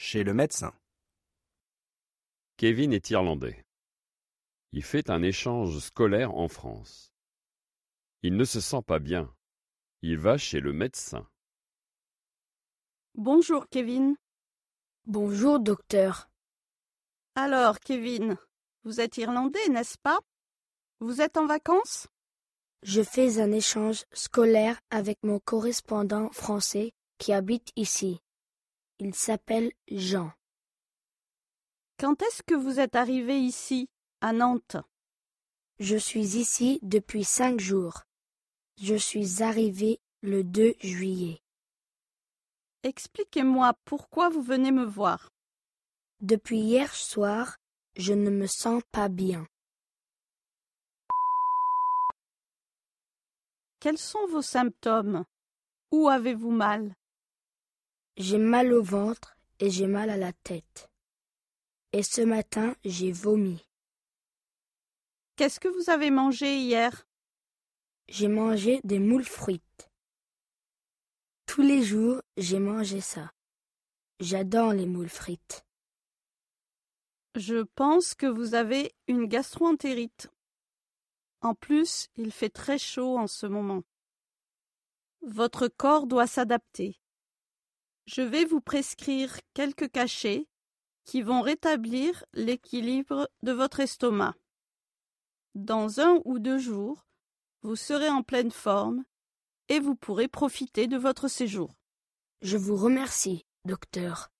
chez le médecin. Kevin est irlandais. Il fait un échange scolaire en France. Il ne se sent pas bien. Il va chez le médecin. Bonjour Kevin. Bonjour, docteur. Alors Kevin, vous êtes irlandais, n'est-ce pas? Vous êtes en vacances? Je fais un échange scolaire avec mon correspondant français qui habite ici. Il s'appelle Jean. Quand est-ce que vous êtes arrivé ici, à Nantes? Je suis ici depuis cinq jours. Je suis arrivé le 2 juillet. Expliquez-moi pourquoi vous venez me voir. Depuis hier soir, je ne me sens pas bien. Quels sont vos symptômes? Où avez-vous mal? J'ai mal au ventre et j'ai mal à la tête. Et ce matin, j'ai vomi. Qu'est-ce que vous avez mangé hier? J'ai mangé des moules frites. Tous les jours, j'ai mangé ça. J'adore les moules frites. Je pense que vous avez une gastroentérite. En plus, il fait très chaud en ce moment. Votre corps doit s'adapter. Je vais vous prescrire quelques cachets qui vont rétablir l'équilibre de votre estomac. Dans un ou deux jours, vous serez en pleine forme et vous pourrez profiter de votre séjour. Je vous remercie, docteur.